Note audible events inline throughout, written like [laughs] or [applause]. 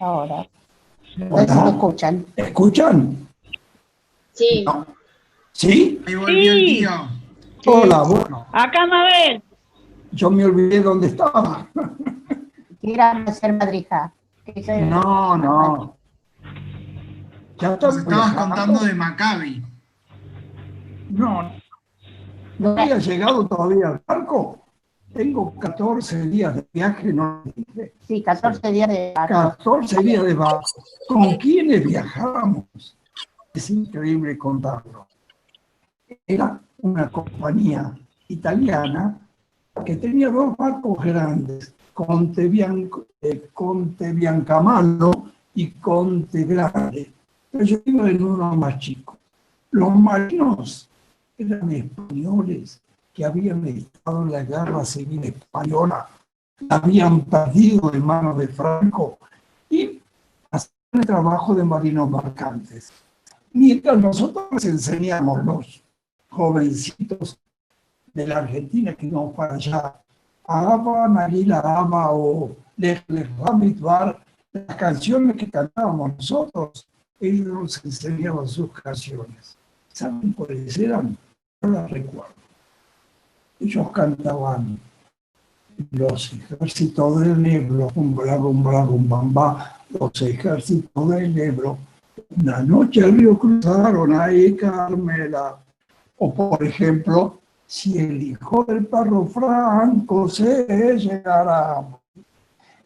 ahora. Me escuchan. ¿Escuchan? Sí. No. ¿Sí? Ahí volvió el Sí. tío. Hola, bueno. Acá, Mabel. Yo me olvidé dónde estaba. Quieran hacer madrija. Que No, no. Ya Nos estabas viajando. contando de Maccabi. No, no había llegado todavía al barco. Tengo 14 días de viaje, no dije. Sí, 14 días de barco. 14 días de barco. ¿Con quiénes viajábamos? Es increíble contarlo. Era una compañía italiana que tenía dos barcos grandes, Conte, Bianco, eh, Conte Biancamano y Conte Grande. Pero yo iba en uno más chico. Los marinos eran españoles habían estado en la guerra civil española, la habían perdido en manos de Franco y hacían el trabajo de marinos mercantes. Mientras nosotros les enseñamos los jovencitos de la Argentina que íbamos para allá, Aba, Marila Aba o Les Les Bar, las canciones que cantábamos nosotros, ellos nos enseñaban sus canciones. ¿Saben cuáles eran? No las recuerdo. Ellos cantaban los ejércitos del Ebro, un bla, un bla, los ejércitos del Ebro. Una noche el río cruzaron ahí, Carmela. O por ejemplo, si el hijo del perro Franco se llegará a morir,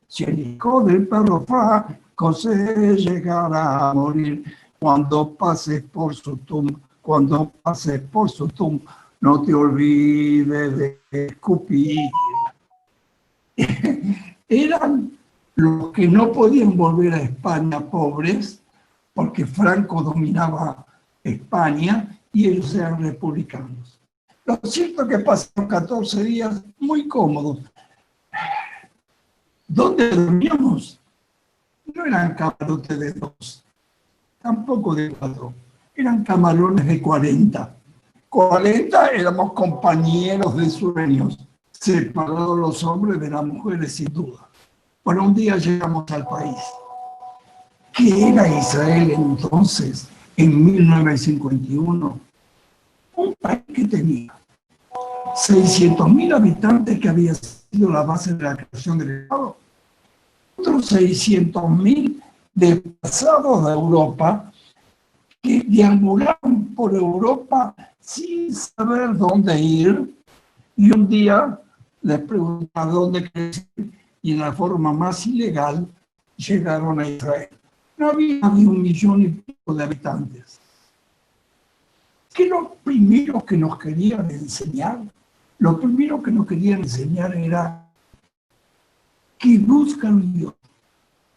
si el hijo del perro Franco se llegará a morir, cuando pases por su tumba, cuando pases por su tumba, no te olvides de escupir. [laughs] Eran los que no podían volver a España pobres, porque Franco dominaba España y ellos eran republicanos. Lo cierto es que pasaron 14 días muy cómodos. ¿Dónde dormíamos? No eran camarotes de dos, tampoco de cuatro, eran camarones de 40. 40 éramos compañeros de sueños, separados los hombres de las mujeres sin duda. Bueno, un día llegamos al país. ¿Qué era Israel entonces, en 1951? Un país que tenía 600.000 habitantes que había sido la base de la creación del Estado, otros 600.000 desplazados de Europa que deambularon por Europa sin saber dónde ir y un día les preguntaron dónde ir y en la forma más ilegal llegaron a Israel. No había ni un millón y pico de habitantes. ¿Qué lo primero que nos querían enseñar? Lo primero que nos querían enseñar era que buscan Dios,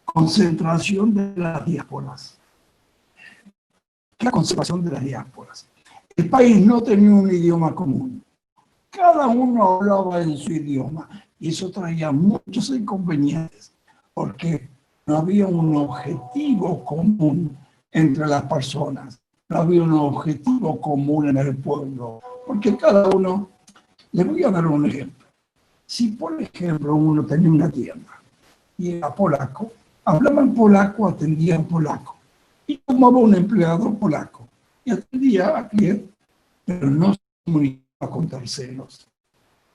concentración de las diásporas. ¿Qué es la concentración de las diásporas? El país no tenía un idioma común. Cada uno hablaba en su idioma y eso traía muchos inconvenientes porque no había un objetivo común entre las personas, no había un objetivo común en el pueblo, porque cada uno, les voy a dar un ejemplo. Si por ejemplo uno tenía una tienda y era polaco, hablaba en polaco, atendía en polaco y tomaba un empleado polaco y atendía a pero no se comunicaba con terceros.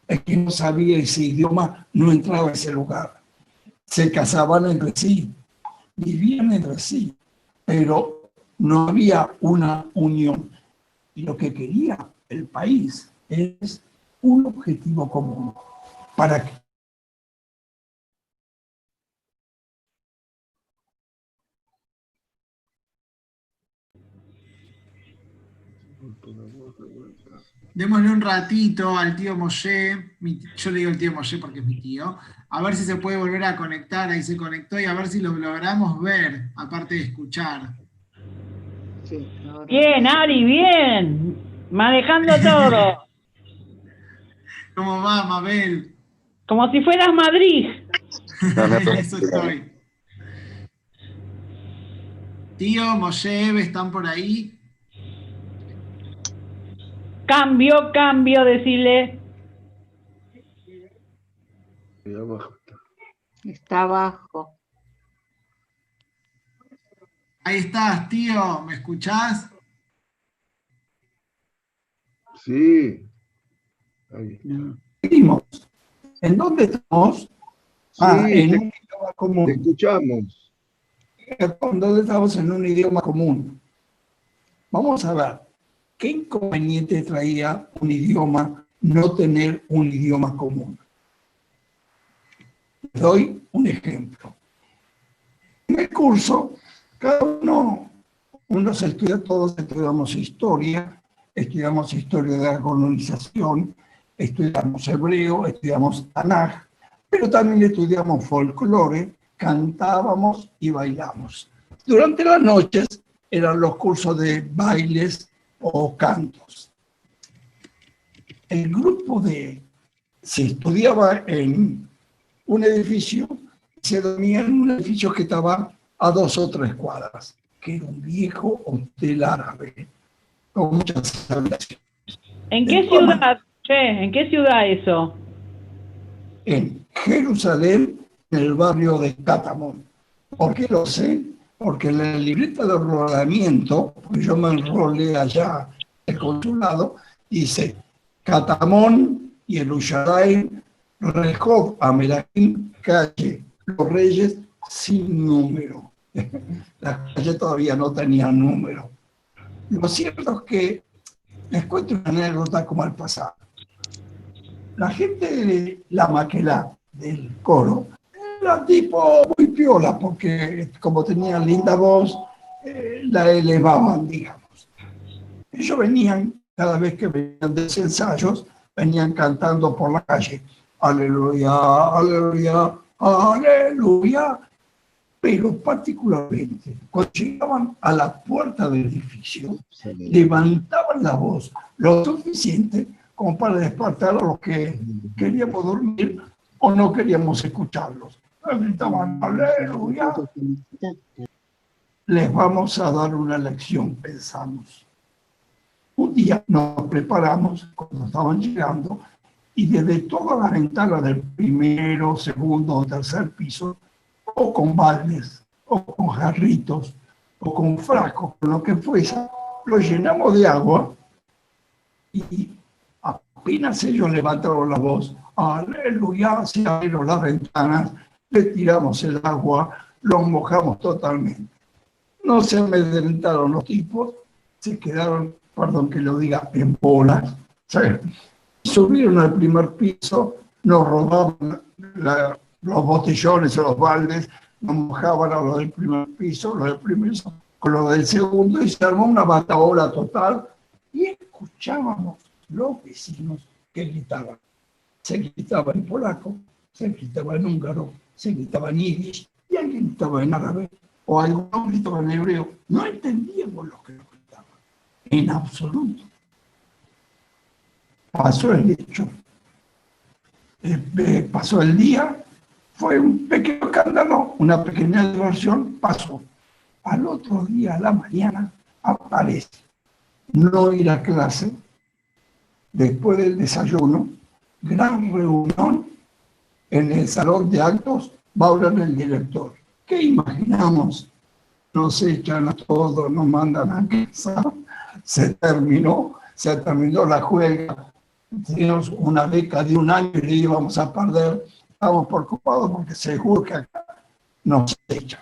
Es que no sabía ese idioma, no entraba a ese lugar. Se casaban entre sí, vivían entre sí, pero no había una unión. Y lo que quería el país es un objetivo común. Para Démosle un ratito al tío Moshe, mi- yo le digo el tío Moshe porque es mi tío, a ver si se puede volver a conectar, ahí se conectó y a ver si lo logramos ver, aparte de escuchar. Sí, ahora. Bien, Ari, bien. Manejando todo. [laughs] ¿Cómo va, Mabel? Como si fueras Madrid. [laughs] Eso estoy. Tío, Moshe, Eve, ¿están por ahí? Cambio, cambio, decirle. Está abajo. Ahí estás, tío, ¿me escuchás? Sí. Ahí. Seguimos. ¿En dónde estamos? Ah, Sí, en te- un idioma común. Te escuchamos. ¿En dónde estamos? En un idioma común. Vamos a ver, ¿qué inconveniente traía un idioma no tener un idioma común? Doy un ejemplo. En el curso, cada uno, unos estudia, todos estudiamos historia, estudiamos historia de la colonización, estudiamos hebreo, estudiamos Tanaj, pero también estudiamos folclore, cantábamos y bailamos. Durante las noches eran los cursos de bailes o cantos. El grupo de, se estudiaba en un edificio, se dormía en un edificio que estaba a dos o tres cuadras, que era un viejo hotel árabe, con muchas habitaciones. ¿En qué ciudad? Che, ¿en qué ciudad eso? en Jerusalén, en el barrio de Catamón. ¿Por qué lo sé? Porque en la libreta de enrolamiento, porque yo me enrolé allá el consulado, dice Catamón y el Ushadain, Rehov, Amelahim, calle Los Reyes, sin número. [laughs] La calle todavía no tenía número. Lo cierto es que les cuento una anécdota como al pasado. La gente de la maquela del coro era tipo muy piola, porque como tenían linda voz, eh, la elevaban, digamos. Ellos venían, cada vez que venían de ensayos, venían cantando por la calle, aleluya, aleluya, aleluya. Pero particularmente, cuando llegaban a la puerta del edificio, levantaban la voz lo suficiente como para despertar a los que queríamos dormir o no queríamos escucharlos. Gritaban, aleluya. Les vamos a dar una lección, pensamos. Un día nos preparamos cuando estaban llegando y desde todas las ventanas del primero, segundo o tercer piso, o con baldes, o con jarritos, o con frascos, con lo que fuese, lo llenamos de agua y apenas ellos levantaron la voz, aleluya, se abrieron las ventanas, le tiramos el agua, los mojamos totalmente. No se amedrentaron los tipos, se quedaron, perdón que lo diga, en bolas. Subieron al primer piso, nos robaban los botellones o los baldes, nos mojaban a los del primer piso, los del primer piso, con los del segundo, y se armó una bataola total, y escuchábamos los vecinos que gritaban. Se gritaba en polaco, se gritaba en húngaro, se gritaba en yiddish, y alguien gritaba en árabe, o algunos gritaban en hebreo. No entendíamos lo que nos gritaban, en absoluto. Pasó el hecho. Eh, eh, pasó el día, fue un pequeño escándalo, una pequeña diversión, pasó. Al otro día, a la mañana, aparece no ir a clase, después del desayuno, gran reunión en el salón de actos, va a hablar el director. ¿Qué imaginamos? Nos echan a todos, nos mandan a casa, se terminó, se terminó la juega, teníamos una beca de un año y le íbamos a perder, estamos preocupados porque seguro que acá nos echan.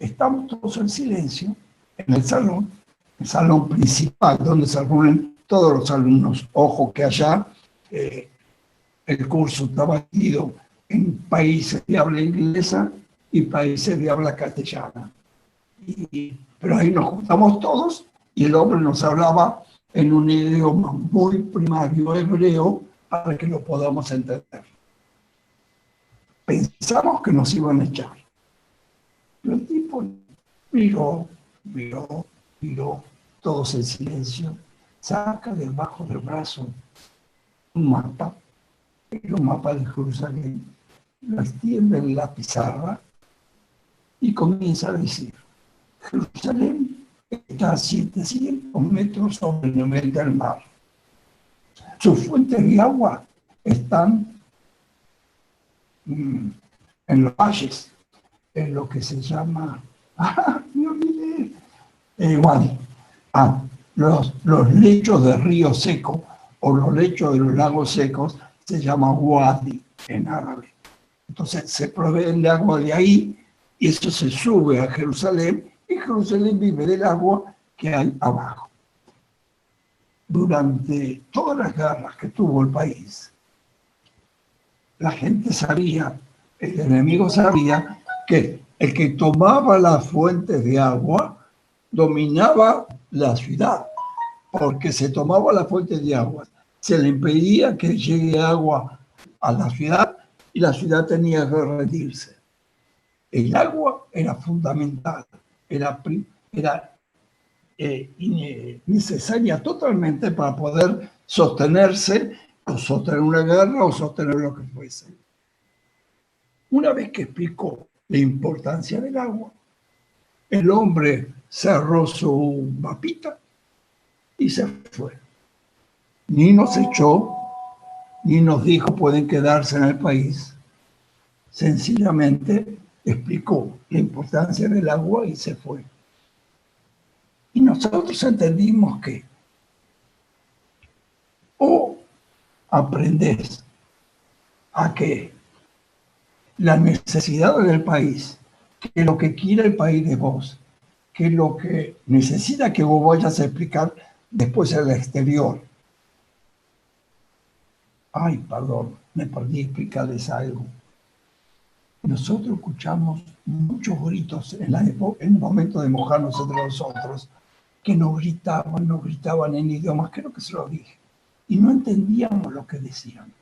Estamos todos en silencio en el salón, el salón principal, donde se reúnen todos los alumnos. Ojo que allá eh, el curso está dividido en países de habla inglesa y países de habla castellana. Pero ahí nos juntamos todos y el hombre nos hablaba en un idioma muy primario hebreo para que lo podamos entender. Pensamos que nos iban a echar. Pero el tipo miró, miró, miró, todos en silencio, saca debajo del brazo un mapa, un mapa de Jerusalén, lo extiende en la pizarra y comienza a decir, Jerusalén está a 700 metros sobre el nivel del mar. Sus fuentes de agua están mm, en los valles, en lo que se llama [laughs] Ah, me olvidé. Eh, ah, los, los lechos de río seco o los lechos de los lagos secos se llaman wadi en árabe. Entonces se provee el agua de ahí y eso se sube a Jerusalén y Jerusalén vive del agua que hay abajo. Durante todas las guerras que tuvo el país, la gente sabía, el enemigo sabía que el que tomaba las fuentes de agua dominaba la ciudad, porque se tomaba las fuentes de agua, se le impedía que llegue agua a la ciudad y la ciudad tenía que rendirse. El agua era fundamental, era, era eh, necesaria totalmente para poder sostenerse o sostener una guerra o sostener lo que fuese. Una vez que explicó la importancia del agua, el hombre cerró su mapita y se fue. Ni nos echó, ni nos dijo pueden quedarse en el país. Sencillamente explicó la importancia del agua y se fue. Y nosotros entendimos que o aprendes a que la necesidad del país, que lo que quiere el país de vos, que lo que necesita que vos vayas a explicar después el exterior. Ay, perdón, me perdí explicarles algo. Nosotros escuchamos muchos gritos en, la en el momento de mojarnos entre nosotros, que nos gritaban, nos gritaban en idiomas, creo que se lo dije, y no entendíamos lo que decían.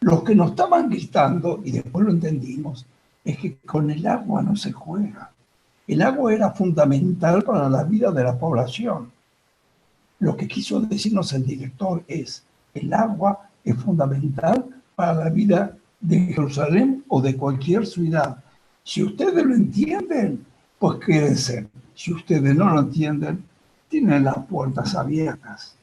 Los que nos estaban gritando, y después lo entendimos, es que con el agua no se juega. El agua era fundamental para la vida de la población. Lo que quiso decirnos el director es, el agua es fundamental para la vida de Jerusalén o de cualquier ciudad. Si ustedes lo entienden, pues quédense. Si ustedes no lo entienden, tienen las puertas abiertas.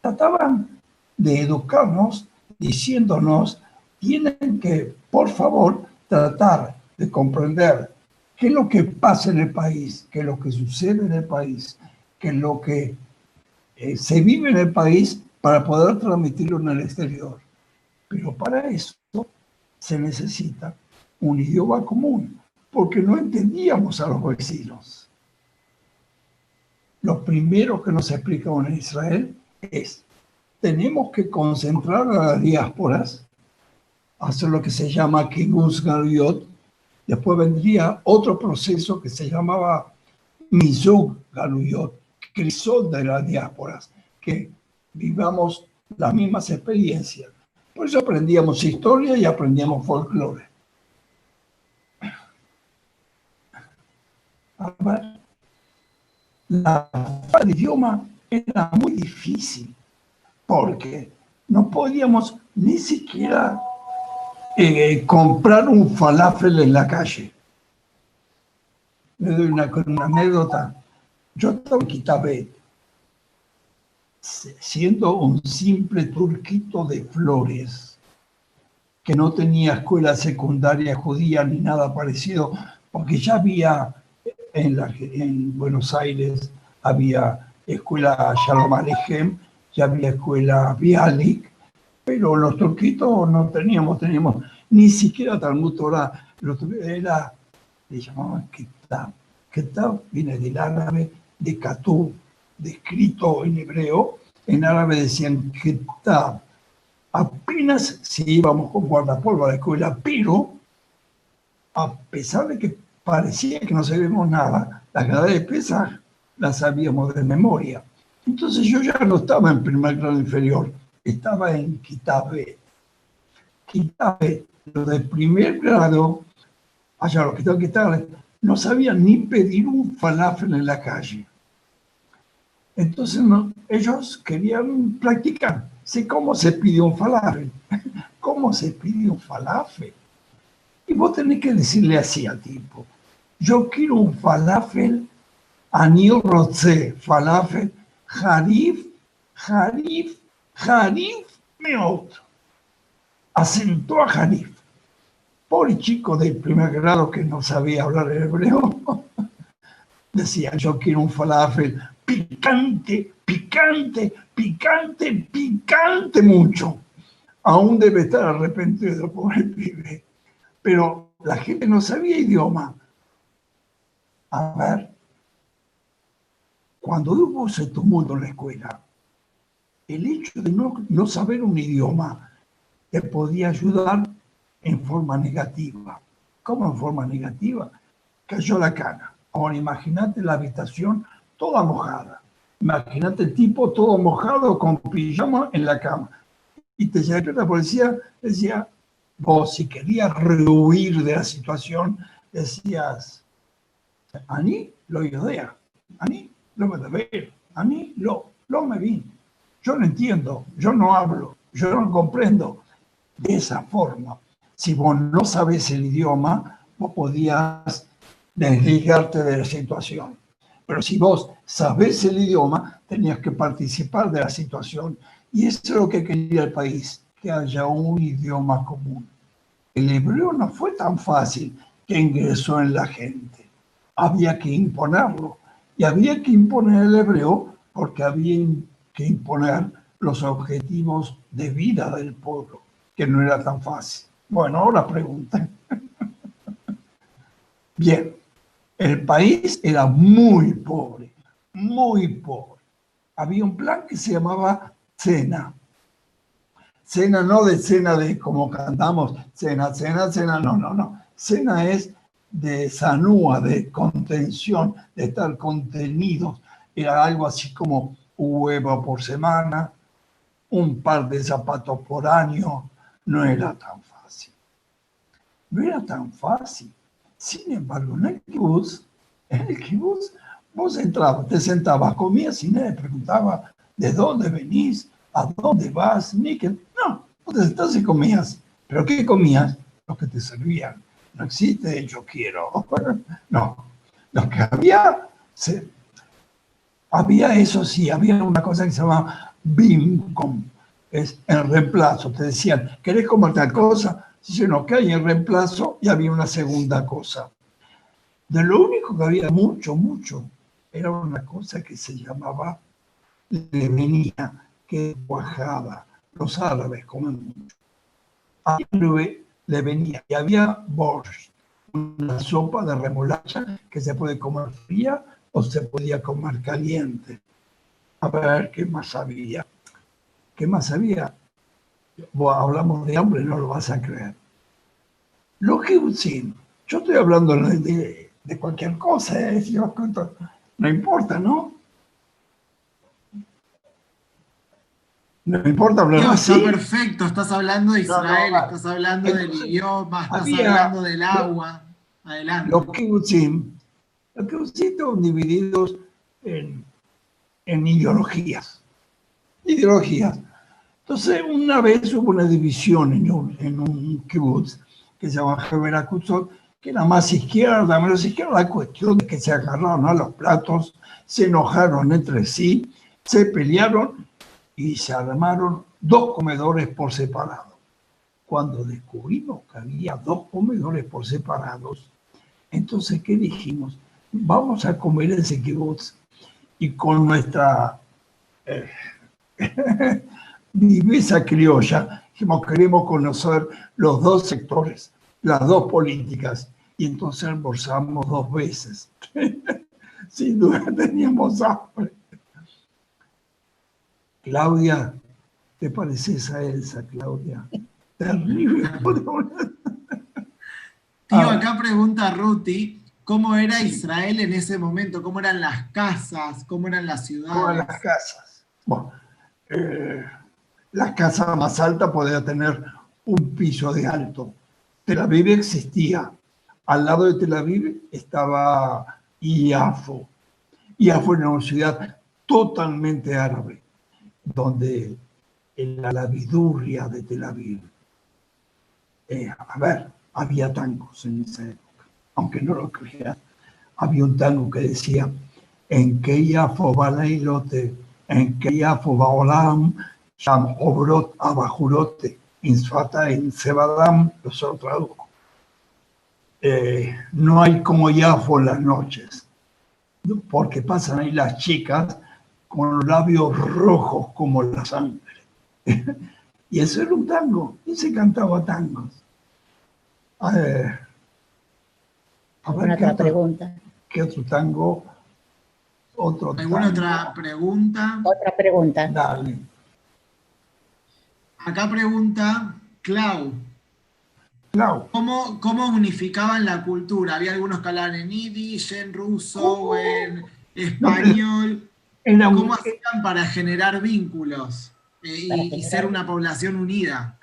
Trataban de educarnos diciéndonos, tienen que, por favor, tratar de comprender qué es lo que pasa en el país, qué es lo que sucede en el país, qué es lo que eh, se vive en el país para poder transmitirlo en el exterior. Pero para eso se necesita un idioma común, porque no entendíamos a los vecinos. Lo primero que nos explica en Israel es, tenemos que concentrar a las diásporas, hacer lo que se llama Kibbutz Galuyot, Después vendría otro proceso que se llamaba Mizug Galuyot, crisol de las diásporas, que vivamos las mismas experiencias. Por eso aprendíamos historia y aprendíamos folclore. La el idioma era muy difícil porque no podíamos ni siquiera eh, comprar un falafel en la calle. Le doy una, anécdota. Yo estaba en Kitabet, siendo un simple turquito de flores, que no tenía escuela secundaria judía ni nada parecido, porque ya había en, Buenos Aires, había escuela Shalom Alejem, ya había escuela Bialik, pero los turquitos no teníamos, teníamos ni siquiera Talmud Torah, era, le llamaban Kitab. Kitab viene del árabe de Katub, descrito en hebreo, en árabe decían Kitab. Apenas si íbamos con guardapolvo a la escuela, pero a pesar de que parecía que no sabíamos nada, la grada de pesas la sabíamos de memoria. Entonces yo ya no estaba en primer grado inferior, estaba en Kitabe. Kitabe, lo de primer grado, allá los que tengo que estar, no sabían ni pedir un falafel en la calle. Entonces ellos querían practicar. Sé cómo se pide un falafel. [laughs] ¿Cómo se pide un falafel? Y vos tenés que decirle así al tipo. Yo quiero un falafel anil roce, falafel, jarif, jarif, Hanif Meot asentó a Hanif. Pobre chico del primer grado que no sabía hablar hebreo. [laughs] decía, yo quiero un falafel picante, picante, picante, picante mucho. Aún debe estar arrepentido por el pibe. Pero la gente no sabía idioma. A ver, cuando hubo ese tumulto en la escuela, el hecho de no, no saber un idioma te podía ayudar en forma negativa. ¿Cómo en forma negativa? Cayó la cana. Ahora imagínate la habitación toda mojada. Imagínate el tipo todo mojado con pijama en la cama. Y te llamó la policía, decía, vos si querías rehuir de la situación, decías, Ani lo idea, Ani lo me debe, Ani lo, lo me vi. Yo no entiendo, yo no hablo, yo no comprendo. De esa forma, si vos no sabes el idioma, vos podías desligarte de la situación. Pero si vos sabés el idioma, tenías que participar de la situación. Y eso es lo que quería el país, que haya un idioma común. El hebreo no fue tan fácil que ingresó en la gente. Había que imponerlo. Y había que imponer el hebreo porque había que imponer los objetivos de vida del pueblo, que no era tan fácil. Bueno, ahora pregunten. [laughs] Bien, el país era muy pobre, muy pobre. Había un plan que se llamaba cena. Cena no de cena de como cantamos, cena, cena, cena, no, no, no. Cena es de sanúa, de contención, de estar contenidos. Era algo así como un huevo por semana, un par de zapatos por año. No era tan fácil. No era tan fácil. Sin embargo, en el kibutz, en el kibutz, vos entrabas, te sentabas, comías y nadie preguntaba de dónde venís, a dónde vas, ni que... No, vos te sentabas y comías. ¿Pero qué comías? Lo que te servían. No existe yo quiero. [laughs] No, lo que había, se, había eso sí, había una cosa que se llama BIMCOM, es el reemplazo. Te decían, ¿querés comer tal cosa? Dicen, que hay en reemplazo y había una segunda cosa. De lo único que había mucho, mucho, era una cosa que se llamaba levenía, que cuajada. Los árabes comen mucho. Había levenía y había borscht, una sopa de remolacha que se puede comer fría o se podía comer caliente. A ver qué más había. ¿Qué más había? Hablamos de hambre, no lo vas a creer. Los kibbutzim, yo estoy hablando de, de cualquier cosa, ¿eh? no importa, ¿no? No importa hablar no, así. Está perfecto, estás hablando de Israel, No, no, estás hablando del entonces, idioma, estás había- hablando del agua. Adelante. Los kibbutzim, los kibbutzim estaban divididos en, en ideologías. Ideologías. Entonces, una vez hubo una división en un, en un kibbutz que se llama Heber Kutzot, que era más izquierda, menos izquierda, la cuestión de que se agarraron a los platos, se enojaron entre sí, se pelearon y se armaron dos comedores por separado. Cuando descubrimos que había dos comedores por separados, entonces, ¿qué dijimos? Vamos a comer ese kibutz y con nuestra eh, [laughs] viveza criolla, dijimos, queremos conocer los dos sectores, las dos políticas, y entonces almorzamos dos veces. [laughs] Sin duda teníamos hambre. Claudia, ¿te pareces a Elsa, Claudia? Terrible. [laughs] Tío, Ah. acá pregunta Ruti, ¿cómo era Israel en ese momento? ¿Cómo eran las casas? ¿Cómo eran las ciudades? las casas. Bueno, eh, la casa más alta podía tener un piso de alto. Tel Aviv existía. Al lado de Tel Aviv estaba Iafo. Iafo era una ciudad totalmente árabe, donde en la lavidurria de Tel Aviv, eh, a ver, había tangos en esa época, aunque no lo creas, había un tango que decía, en que Iafo Baleilote, en que Iafo Baolam, Sham Obrot Abajurote, Insfata en Sebadam, lo solo traduzco. Eh, no hay como Iafo en las noches. porque pasan ahí las chicas con los labios rojos como la sangre. [laughs] y eso era un tango, y se cantaba tangos. A ver, a ver ¿Alguna ¿qué, otra otro, pregunta? qué otro tango? Otro ¿Alguna tango. otra pregunta? Otra pregunta. Dale. Acá pregunta Clau. Clau, ¿Cómo, ¿Cómo unificaban la cultura? ¿Había algunos que hablaban en yiddish, en ruso o en español? ¿Cómo hacían para generar vínculos eh, y- Para y, generar- ser una población unida?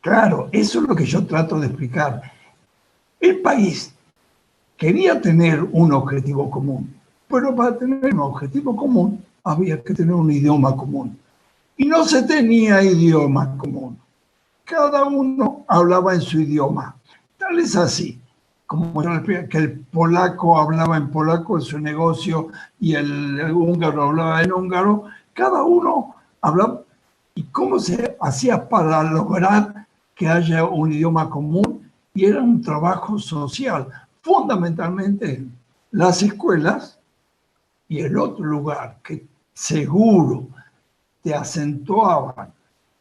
Claro, eso es lo que yo trato de explicar. El país quería tener un objetivo común, pero para tener un objetivo común había que tener un idioma común. Y no se tenía idioma común. Cada uno hablaba en su idioma. Tal es así, como yo expliqué, que el polaco hablaba en polaco en su negocio y el, húngaro hablaba en húngaro. Cada uno hablaba. ¿Y cómo se hacía para lograr que haya un idioma común? Y era un trabajo social, fundamentalmente en las escuelas y el otro lugar que seguro te acentuaban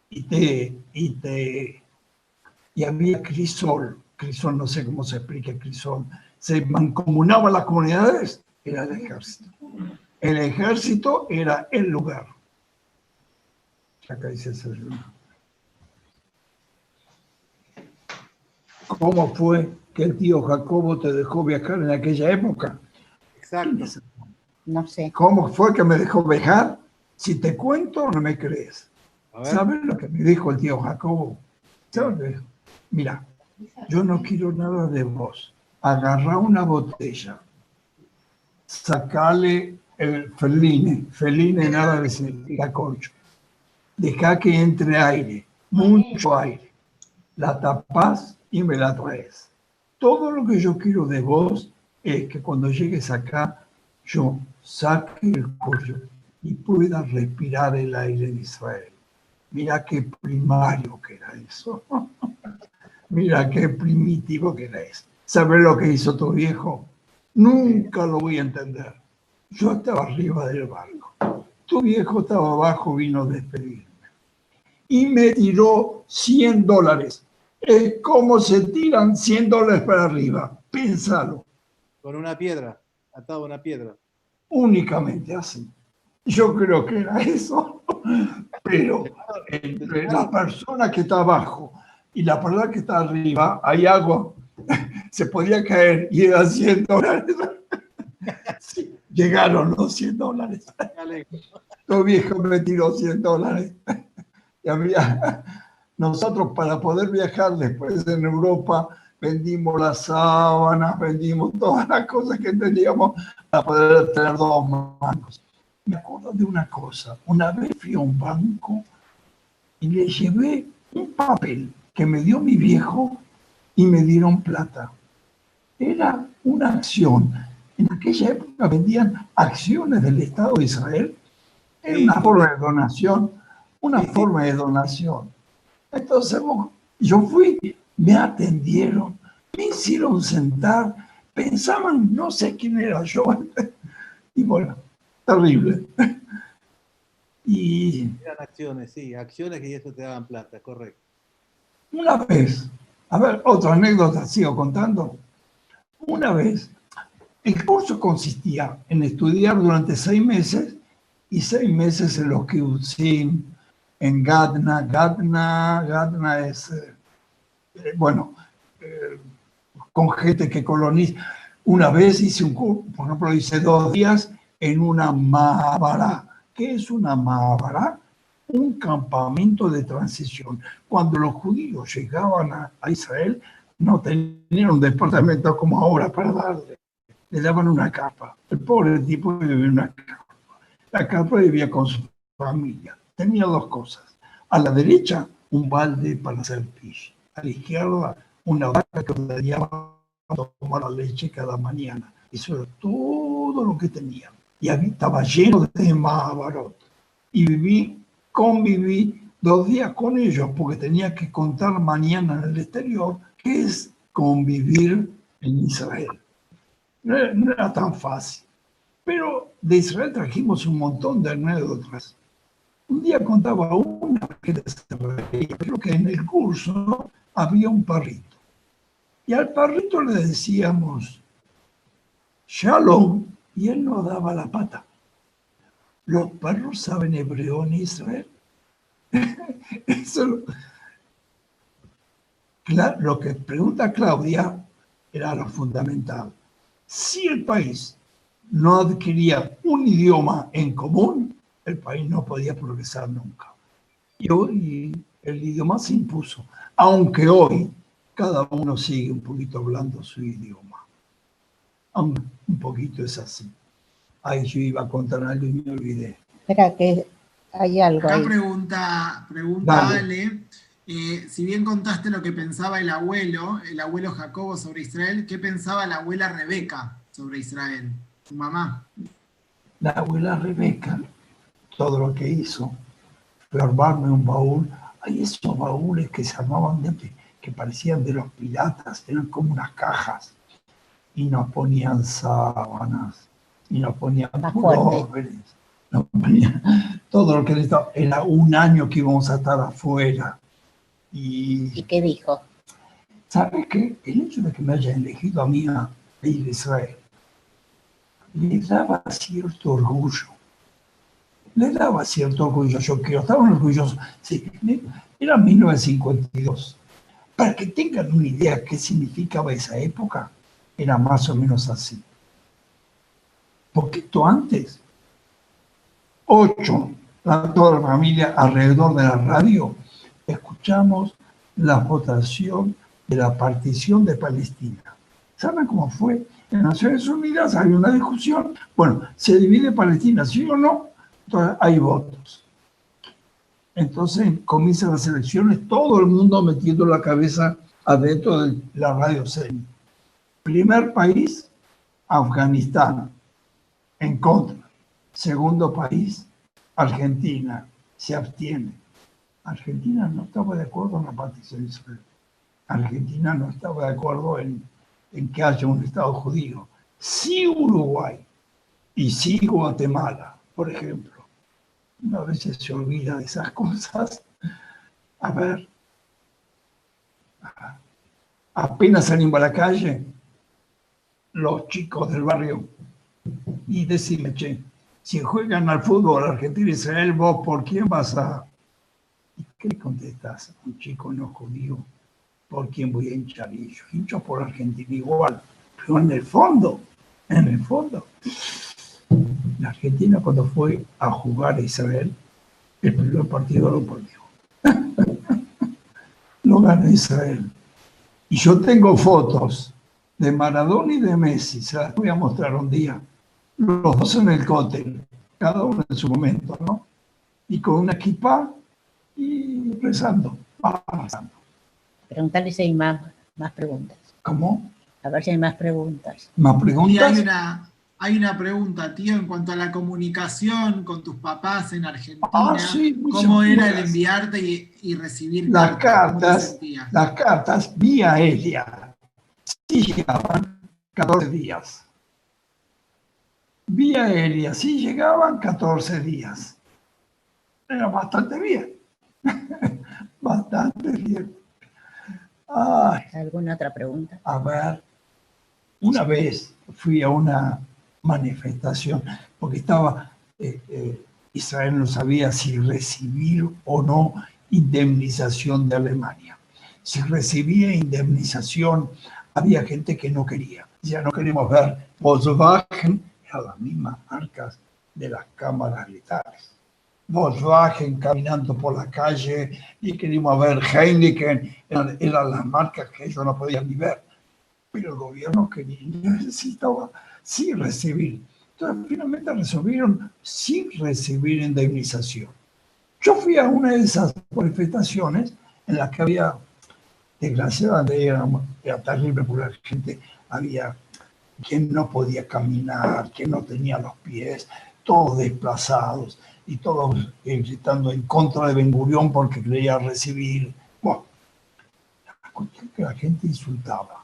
y te, y te y había crisol, crisol no sé cómo se explica crisol, se mancomunaban las comunidades, era el ejército. El ejército era el lugar. Acá dice ese ¿Cómo fue que el tío Jacobo te dejó viajar en aquella época? Exacto. No sé. ¿Cómo fue que me dejó viajar? Si te cuento, no me crees. ¿Sabes lo que me dijo el tío Jacobo? ¿Sabes lo que dijo? Mira, yo no quiero nada de vos. Agarrá una botella, sacale el feline, feline nada de significa corcho. Deja que entre aire, mucho aire. La tapás y me la traes. Todo lo que yo quiero de vos es que cuando llegues acá, yo saque el cuello y pueda respirar el aire de Israel. Mira qué primario que era eso. [laughs] Mira qué primitivo que era eso. ¿Sabes lo que hizo tu viejo? Nunca lo voy a entender. Yo estaba arriba del barco. Tu viejo estaba abajo, vino a despedirme. Y me tiró 100 dólares. Es como se tiran 100 dólares para arriba. Pénsalo. Con una piedra, atado a una piedra. Únicamente así. Yo creo que era eso. Pero entre la persona que está abajo y la persona que está arriba, hay agua. Se podía caer y eran 100 dólares. Sí, llegaron los 100 dólares. Dale. Tu viejo me tiró 100 dólares. Y había, nosotros para poder viajar después en Europa, vendimos las sábanas, vendimos todas las cosas que teníamos para poder tener dos mangos. Me acuerdo de una cosa. Una vez fui a un banco y le llevé un papel que me dio mi viejo y me dieron plata. Era una acción. En aquella época vendían acciones del Estado de Israel. Era una forma de donación, una forma de donación. Entonces yo fui, me atendieron, me hicieron sentar, pensaban, no sé quién era yo. [laughs] Y bueno, terrible. [laughs] Y Eran acciones, sí, acciones que eso te daban plata, correcto. Una vez, a ver, otra anécdota, sigo contando. Una vez, el curso consistía en estudiar durante seis meses y seis meses en los que Utzim, en Gadna, Gadna, Gadna es, eh, bueno, eh, con gente que coloniza. Una vez hice un curso, por ejemplo, hice dos días en una Mahabara. ¿Qué es una Mahabara? un campamento de transición. Cuando los judíos llegaban a, Israel, no tenían un departamento como ahora para darle. Le daban una capa. El pobre tipo vivía una capa. La capa vivía con su familia. Tenía dos cosas. A la derecha, un balde para hacer pis. A la izquierda, una vaca que le llevaba a tomar la leche cada mañana. Eso era todo lo que tenía. Y había- estaba lleno de Mahabarot. Y viví conviví dos días con ellos porque tenía que contar mañana en el exterior qué es convivir en Israel. No era, no era tan fácil. Pero de Israel trajimos un montón de anécdotas. Un día contaba una que creo que en el curso había un perrito. Y al perrito le decíamos, Shalom, y él no daba la pata. Los perros saben hebreo en Israel. [laughs] Eso lo, lo que pregunta Claudia era lo fundamental. Si el país no adquiría un idioma en común, el país no podía progresar nunca. Y hoy el idioma se impuso, aunque hoy cada uno sigue un poquito hablando su idioma. Aún un poquito es así. Ay, yo iba a contar algo y me olvidé. Espera, que hay algo Acá ahí. pregunta, pregunta. Ale, eh, si bien contaste lo que pensaba el abuelo, el abuelo Jacobo sobre Israel, ¿qué pensaba la abuela Rebeca sobre Israel? Tu mamá. La abuela Rebeca, todo lo que hizo fue armarme un baúl. Hay esos baúles que se armaban de, que parecían de los piratas, eran como unas cajas. Y nos ponían sábanas, y nos ponían pulóveres, nos ponían todo lo que necesitaba. Era un año que íbamos a estar afuera. Y ¿Y qué dijo? ¿Sabes qué? El hecho de que me hayan elegido a mí a ir a Israel le daba cierto orgullo. Le daba cierto orgullo. Yo quiero, estaban orgullosos. Sí, era 1952. Para que tengan una idea qué significaba esa época, era más o menos así. Poquito antes, ocho, toda la familia alrededor de la radio, escuchamos la votación de la partición de Palestina. ¿Saben cómo fue? En Naciones Unidas hay una discusión. Bueno, ¿se divide Palestina, sí o no? Entonces hay votos. Entonces comienzan las elecciones, todo el mundo metiendo la cabeza adentro de la radio CENI. Primer país, Afganistán, en contra. Segundo país, Argentina, se abstiene. Argentina no estaba de acuerdo en la partición de Israel. Argentina no estaba de acuerdo en, en que haya un Estado judío. Sí Uruguay y sí Guatemala, por ejemplo. Una vez se olvida de esas [laughs] cosas. A ver, apenas salimos a la calle, los chicos del barrio, y decime, che, si juegan al fútbol Argentina y Israel, vos por quién vas a... ¿Y qué a un chico no judío? ¿Por quién voy a hinchar? Yo hincho por Argentina igual, pero en el fondo, en el fondo, la Argentina cuando fue a jugar a Israel, el primer partido lo perdió. [laughs] lo ganó Israel. Y yo tengo fotos de Maradona y de Messi, se las voy a mostrar un día. Los dos en el cóctel, cada uno en su momento, ¿no? Y con una equipa y rezando, pasando. Preguntarle si hay más, más preguntas. ¿Cómo? A ver si hay más preguntas. ¿Más Y hay preguntas? una, hay una pregunta, tío, en cuanto a la comunicación con tus papás en Argentina. Ah, sí, ¿Cómo era el enviarte y, y recibir Las ¿Cómo te cartas, las cartas vía aérea sí llegaban 14 días. Vía aérea sí llegaban 14 días. Era bastante bien. [laughs] bastante bien. Ay, ¿Alguna otra pregunta? a ver, una vez fui a una manifestación porque estaba, eh, eh, Israel no sabía si recibir o no indemnización de Alemania. Si recibía indemnización, había gente que no quería. Ya no queremos ver Volkswagen, eran las mismas marcas de las cámaras letales. Volkswagen caminando por la calle y queríamos ver Heineken, eran, eran las marcas que ellos no podían ni ver. Pero el gobierno quería, necesitaba sí recibir. Entonces finalmente resolvieron sin recibir indemnización. Yo fui a una de esas manifestaciones en las que había, desgraciadamente era, era terrible porque la gente había quien no podía caminar, quien no tenía los pies, todos desplazados y todos eh, gritando en contra de Ben Gurión porque creía recibir. Bueno, la la gente insultaba.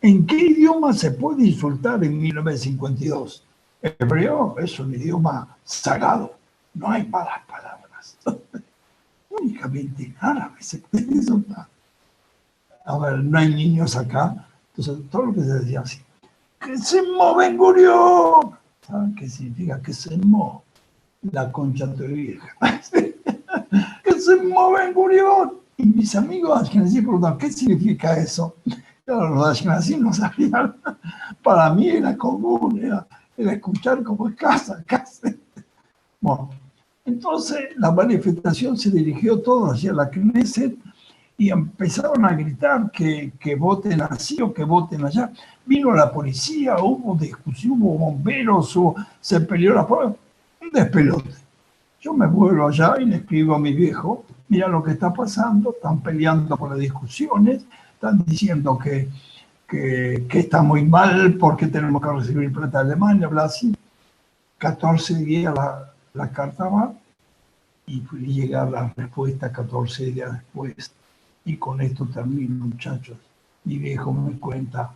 ¿En qué idioma se puede insultar en 1952? hebreo es un idioma sagrado, no hay malas palabras. [laughs] Únicamente en árabe se puede eso. A ver, no hay niños acá, entonces todo lo que se decía así. ¡Que se mueven, Gurión! ¿Saben qué significa? Que se mo la concha de vieja. [laughs] que se mueven, Gurión. Y mis amigos ashkenazí preguntan, ¿qué significa eso? Claro, los ashkenazí no sabían. [laughs] Para mí era común, era, era escuchar como casa, casa. Bueno, entonces la manifestación se dirigió todo hacia la Knesset y empezaron a gritar que, que voten así o que voten allá. Vino la policía, hubo discusión, hubo bomberos, hubo- se peleó la un despelote. Yo me vuelvo allá y le escribo a mi viejo, mira lo que está pasando, están peleando por las discusiones, están diciendo que, que, que está muy mal porque tenemos que recibir plata de Alemania, bla, así. 14 días la, la carta va y llega la respuesta 14 días después. Y con esto termino, muchachos. Mi viejo me cuenta,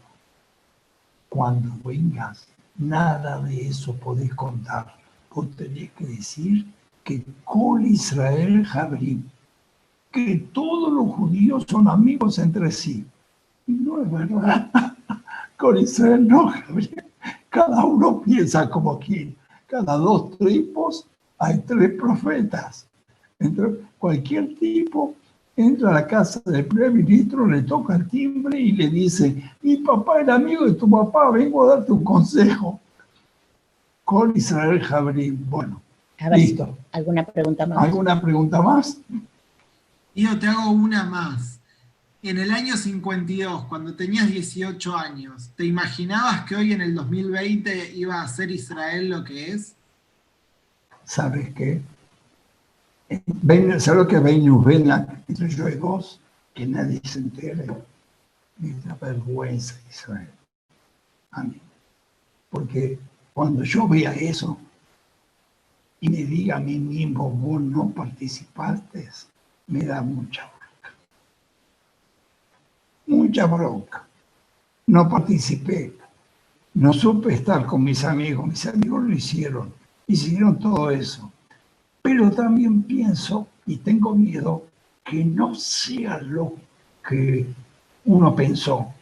cuando vengas, nada de eso podés contar. Vos tenés que decir que con Israel Jabrim, que todos los judíos son amigos entre sí. Y no es verdad. [laughs] Con Israel no, Jabrim. Cada uno piensa como quiere. Cada dos tripos hay tres profetas. Entre cualquier tipo entra a la casa del primer ministro, le toca el timbre y le dice, mi papá era amigo de tu papá, vengo a darte un consejo. Con Israel Jabrim. Bueno, A ver, listo. ¿alguna pregunta más? ¿Alguna pregunta más? Tío, te hago una más. En el año 52, cuando tenías 18 años, ¿te imaginabas que hoy en el 2020 iba a ser Israel lo que es? ¿Sabes qué? ¿Sabes lo que Benus ven entre yo y vos? Que nadie se entere. Me da vergüenza Israel. A mí. Porque cuando yo vea eso y me diga a mí mismo, vos no participaste, me da mucha bronca. Mucha bronca. No participé. No supe estar con mis amigos. Mis amigos lo hicieron. Hicieron todo eso. Pero también pienso y tengo miedo que no sea lo que uno pensó.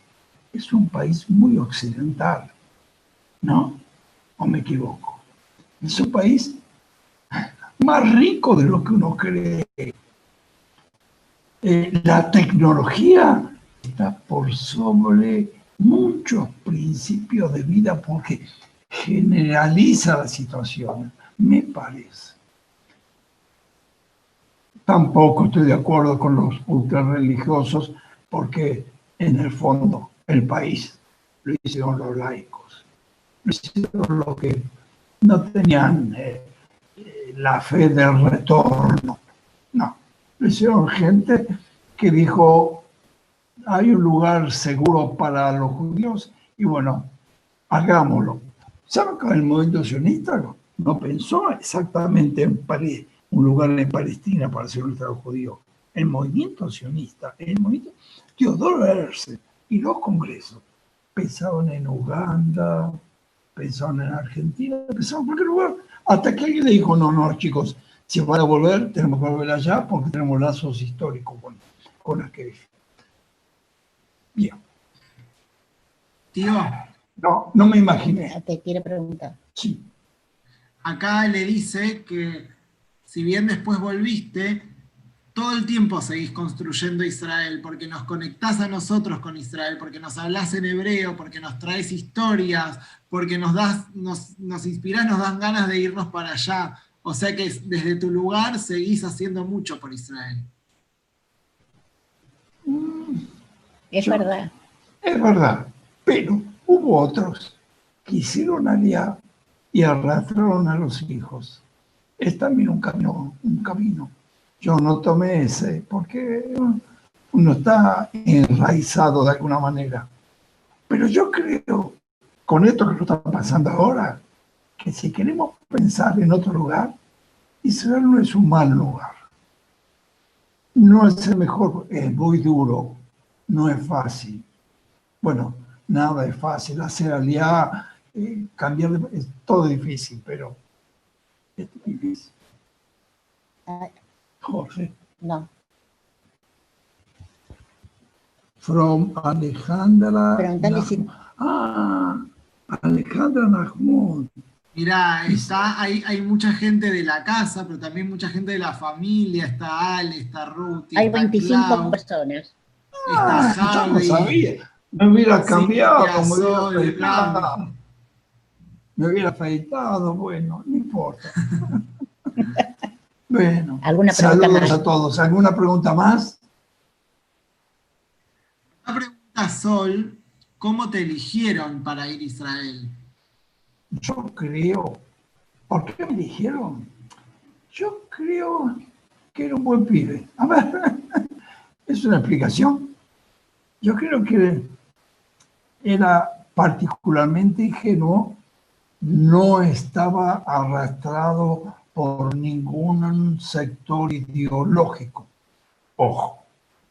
Es un país muy occidental, ¿no? ¿O me equivoco? Es un país más rico de lo que uno cree. Eh, la tecnología está por sobre muchos principios de vida porque generaliza la situación, me parece. Tampoco estoy de acuerdo con los ultrarreligiosos porque en el fondo el país lo hicieron los laicos, lo hicieron los que no tenían eh, la fe del retorno, no, lo hicieron gente que dijo hay un lugar seguro para los judíos y bueno, hagámoslo. ¿Saben que el movimiento sionista no pensó exactamente en París, un lugar en Palestina para hacer un Estado judío? El movimiento sionista, el movimiento Teodoro Herzl y los congresos pensaban en Uganda, pensaban en Argentina, pensaban en cualquier lugar, hasta que alguien le dijo, no, no, chicos, si van a volver, tenemos que volver allá porque tenemos lazos históricos con, con aquello. Bien. Tío, No, no me imaginé. Te quiere preguntar. Sí. acá le dice que si bien después volviste, todo el tiempo seguís construyendo Israel, porque nos conectás a nosotros con Israel, porque nos hablas en hebreo, porque nos traes historias, porque nos das, nos, nos inspirás, nos dan ganas de irnos para allá. O sea que desde tu lugar seguís haciendo mucho por Israel. Es Yo- verdad. Es verdad, pero hubo otros que hicieron aliar y arrastraron a los hijos. Es también un camino, un camino. Yo no tomé ese porque uno está enraizado de alguna manera. Pero yo creo, con esto que nos está pasando ahora, que si queremos pensar en otro lugar, Israel no es un mal lugar. No es el mejor, es muy duro, no es fácil. Bueno, nada es fácil. Hacer aliá eh, cambiar de- es todo difícil, pero Jorge, No, from Alejandra. Preguntale si- Nahum. Ah, Alejandra Nahmud. Mirá, está, hay, hay mucha gente de la casa, pero también mucha gente de la familia. Está Ale, está Ruth, hay está 25 Clau, personas. está Ah, yo no sabía. Me hubiera cambiado, soy, afeitado. Me hubiera afeitado, bueno, no importa. [laughs] bueno, ¿Alguna pregunta saludos más? a todos. ¿Alguna pregunta más? Una pregunta, Sol, ¿cómo te eligieron para ir a Israel? Yo creo, ¿por qué me dijeron? Yo creo que era un buen pibe. A ver, [laughs] es una explicación. Yo creo que era particularmente ingenuo, no estaba arrastrado por ningún sector ideológico. Ojo,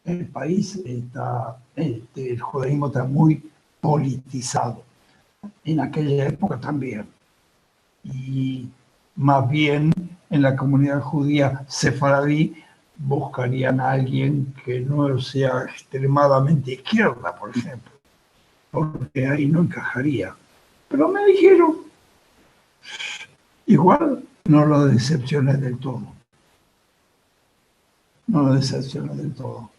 el país está, este, el judaísmo está muy politizado en aquella época también. Y más bien en la comunidad judía sefaradí buscarían a alguien que no sea extremadamente izquierda, por ejemplo, porque ahí no encajaría. Pero me dijeron, igual no lo decepcioné del todo. No lo decepcioné del todo.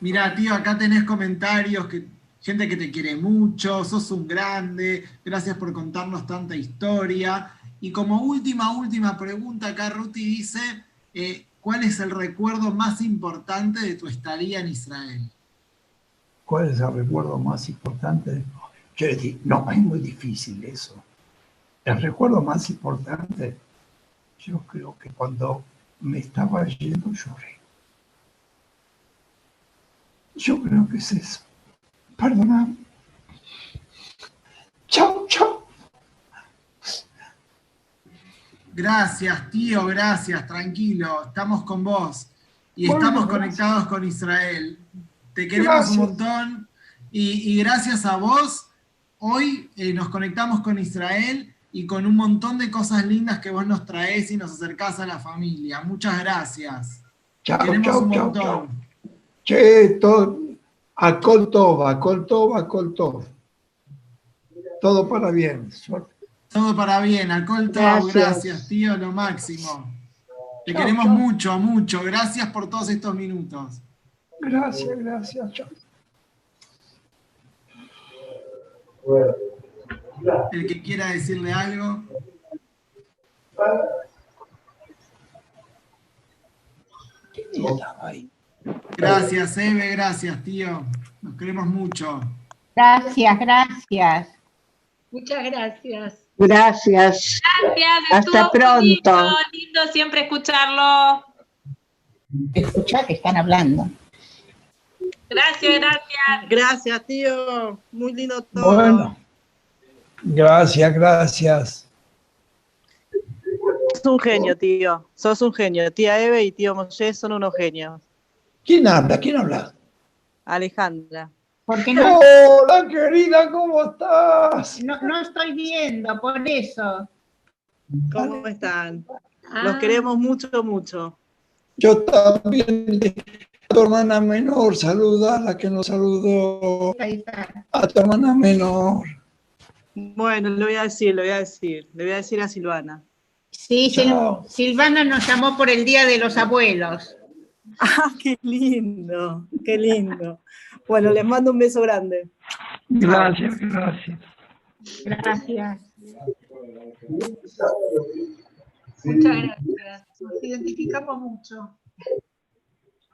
Mira, tío, acá tenés comentarios, que, gente que te quiere mucho, sos un grande, gracias por contarnos tanta historia. Y como última, última pregunta, acá Ruti dice, eh, ¿cuál es el recuerdo más importante de tu estadía en Israel? ¿Cuál es el recuerdo más importante? Le dije, no, es muy difícil eso. El recuerdo más importante, yo creo que cuando me estaba yendo lloré. Yo creo que es eso. Perdona. Chao, chao. Gracias, tío, gracias, tranquilo, estamos con vos y Bueno, estamos gracias. conectados con Israel. Te queremos un montón y, y gracias a vos, hoy eh, nos conectamos con Israel y con un montón de cosas lindas que vos nos traés y nos acercás a la familia. Muchas gracias. Chao, Queremos chao, un chao, montón. chao. Che, todo, a Coltov, a Coltov, a Coltov. Todo para bien. Todo para bien, alcohol todo, Gracias. gracias, tío, lo máximo. Te Chao, queremos chao. mucho, mucho. Gracias por todos estos minutos. Gracias, gracias. Chao. El que quiera decirle algo. Gracias, Eve, gracias, tío. Nos queremos mucho. Gracias, gracias. Muchas gracias. Gracias. Gracias, Hasta pronto. Lindo, lindo siempre escucharlo. Escucha que están hablando. Gracias, gracias. Gracias, tío. Muy lindo todo. Bueno. Gracias, gracias. Sos un genio, tío. Sos un genio. Tía Eve y tío Moshe son unos genios. ¿Quién habla? ¿Quién habla? Alejandra. Porque no, Hola, querida, ¿cómo estás? no, no estoy viendo, por eso. ¿Cómo están? Los Ah, queremos mucho, mucho. Yo también. A tu hermana menor, saluda a la que nos saludó. A tu hermana menor. Bueno, le voy a decir, le voy a decir. Le voy a decir a Silvana. Sí, Sil-. Silvana nos llamó por el Día de los Abuelos. ¡Ah, qué lindo! ¡Qué lindo! Bueno, les mando un beso grande. Gracias, gracias. Gracias. muchas gracias. Nos identificamos mucho.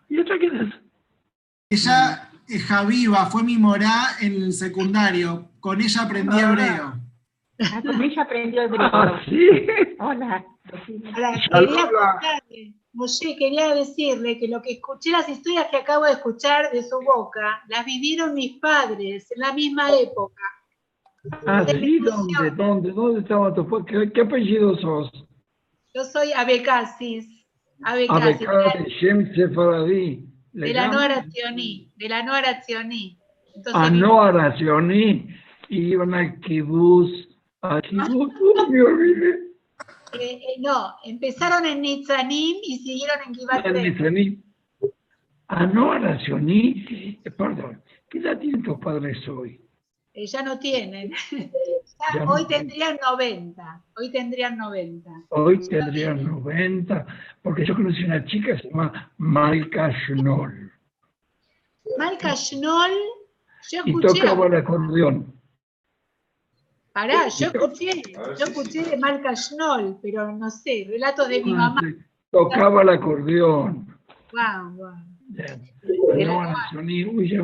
¿Y otra quién es? Ella es Javiva, fue mi morá en el secundario. Con ella aprendí Ah. hebreo. Ah, con ella aprendió hebreo. sí. Hola. Saluda. quería contarle, Moshe, quería decirle que lo que escuché, las historias que acabo de escuchar de su boca, las vivieron mis padres en la misma época. Ah, sí, ¿dónde? ¿Dónde? ¿Dónde estaba tu ¿Qué, qué apellido sos? Yo soy Abecasis, Abecasis, de la- Shem Sefaradí. de la Nuara Tzioní. Entonces, mi- Anó Aracioni, iban al kibuz, al kibuz, me olvidé, eh, eh, no, empezaron en Nitzanim y siguieron en en Tem. Nizaní. Anó Aracioni, eh, perdón, ¿qué edad tienen tus padres hoy? Eh, ya no tienen. [laughs] Ya Ya no hoy tienen. tendrían 90. Hoy tendrían 90. Hoy tendrían 90, porque yo conocí una chica que se llama Malka Schnoll, Malka Schnoll, yo y escuché, tocaba el acordeón. pará, yo escuché, yo escuché de Malka Schnoll, pero no sé, relatos de mi Ah, mamá. Tocaba el acordeón. Guau, guau.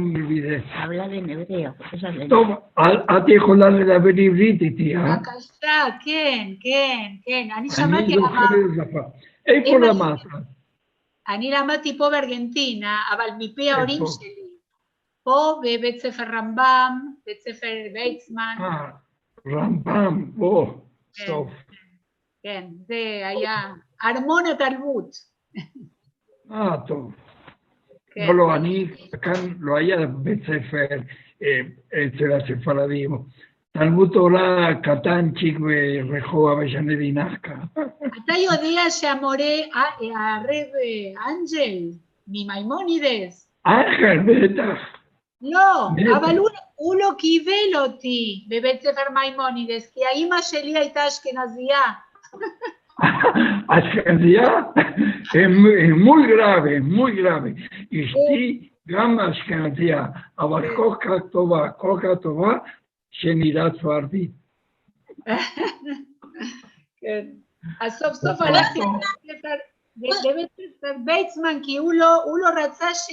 Olvidé. Habla en hebreo. Ella le טוב, את יכולה לדבר עברית איתי, אה? בבקשה, כן, כן, כן. אני אני שמעתי, זוכר אמר- את השפה. איפה למדת? אני למדתי פה בארגנטינה, אבל מפי ההורים? שלי. פה בבית ספר רמב"ם, בית ספר ויצמן, אה, רמב"ם, בוא, סוף. כן, זה היה ארמון התרבות. אה, טוב. כן. לא, לא, אני, כאן לא היה בית ספר אה, אצל הספרדים. תלמוד תורה קטנצ'יק ברחוב אבשנה נחקה. אתה יודע שהמורה, ה- הרב אה, אנג'ל, ממימונידס, אחר, בטח. לא, בטח. אבל הוא, הוא לא קיבל אותי בבית ספר מימונידס, כי האימא שלי הייתה אשכנזייה. [laughs] אשכנזייה, הם הם muy grave, muy grave. אשתי גם אשכנזייה, אבל כל כך טובה, כל כך טובה, שנראית ספרדית. כן. אז סוף סוף הלכתי לבית ספר, לבית ספר ויצמן, כי הוא לא, הוא לא רצה ש...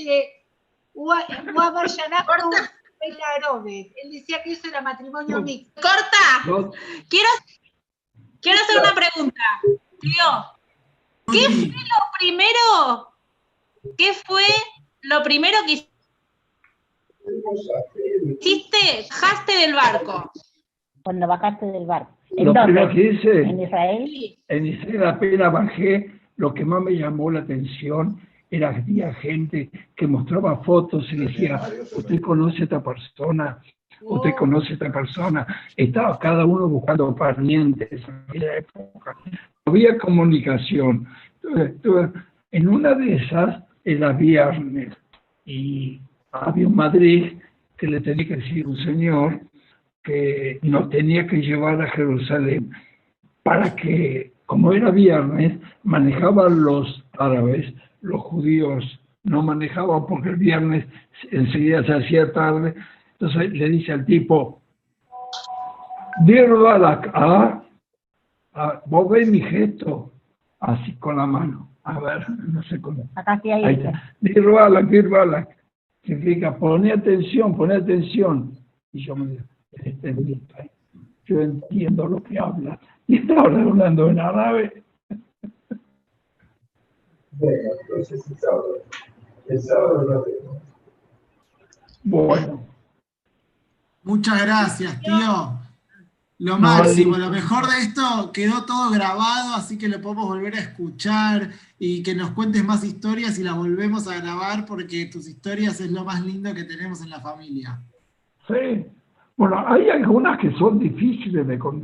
הוא, הוא אמר שאנחנו בית הערובת. él decía que eso era matrimonio mixto. Corta. זאת Quiero, quiero hacer una pregunta. Tío, ¿qué fue lo primero? ¿Qué fue lo primero que hiciste? Bajaste del barco. Cuando bajaste del barco. ¿En lo primero que hice, ¿En Israel? en Israel apenas bajé, lo que más me llamó la atención era que había gente que mostraba fotos y decía, usted conoce a esta persona, usted conoce a esta persona. Estaba cada uno buscando parientes en aquella época. No había comunicación. En una de esas era viernes y había un Madrid que le tenía que decir un señor que nos tenía que llevar a Jerusalén para que, como era viernes, manejaban los árabes, los judíos no manejaban porque el viernes enseguida se hacía tarde. Entonces le dice al tipo, Balak, ah, vos ves mi gesto, así con la mano. A ver, no sé cómo. Acá sí hay Ahí ese. está. Dir Balak, Dir Balak. Significa, pone atención, pone atención. Y yo me este ¿eh? yo entiendo lo que habla. Y estaba hablando en árabe. Bueno, Muchas gracias, tío. Lo máximo, lo mejor de esto quedó todo grabado, así que lo podemos volver a escuchar y que nos cuentes más historias y las volvemos a grabar porque tus historias es lo más lindo que tenemos en la familia. sí. Bueno, hay algunas que son difíciles de contar.